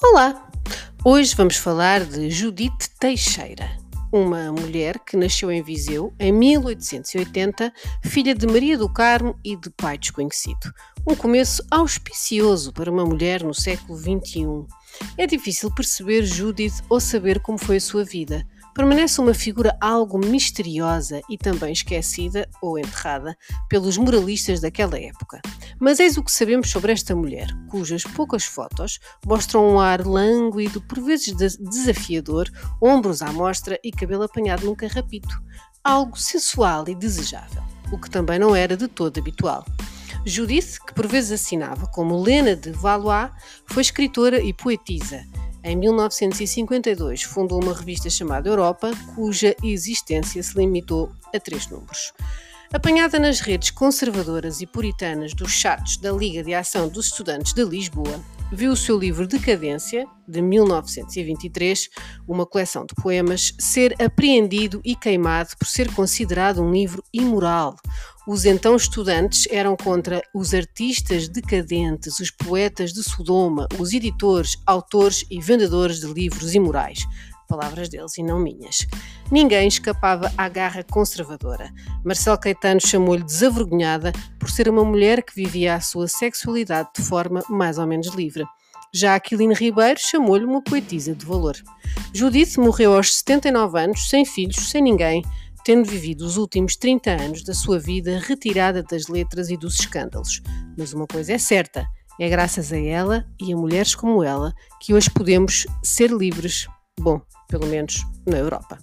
Olá! Hoje vamos falar de Judite Teixeira, uma mulher que nasceu em Viseu em 1880, filha de Maria do Carmo e de pai desconhecido. Um começo auspicioso para uma mulher no século XXI. É difícil perceber Judith ou saber como foi a sua vida permanece uma figura algo misteriosa e também esquecida ou enterrada pelos moralistas daquela época. Mas eis o que sabemos sobre esta mulher, cujas poucas fotos mostram um ar lânguido, por vezes desafiador, ombros à mostra e cabelo apanhado num carrapito. Algo sensual e desejável, o que também não era de todo habitual. Judith, que por vezes assinava como Lena de Valois, foi escritora e poetisa em 1952, fundou uma revista chamada Europa, cuja existência se limitou a três números. Apanhada nas redes conservadoras e puritanas dos chatos da Liga de Ação dos Estudantes de Lisboa, viu o seu livro Decadência, de 1923, uma coleção de poemas, ser apreendido e queimado por ser considerado um livro imoral. Os então estudantes eram contra os artistas decadentes, os poetas de Sodoma, os editores, autores e vendedores de livros imorais palavras deles e não minhas. Ninguém escapava à garra conservadora. Marcelo Caetano chamou-lhe desavergonhada por ser uma mulher que vivia a sua sexualidade de forma mais ou menos livre. Já Aquiline Ribeiro chamou-lhe uma poetisa de valor. Judith morreu aos 79 anos, sem filhos, sem ninguém, tendo vivido os últimos 30 anos da sua vida retirada das letras e dos escândalos. Mas uma coisa é certa: é graças a ela e a mulheres como ela que hoje podemos ser livres. Bom, pelo menos na Europa.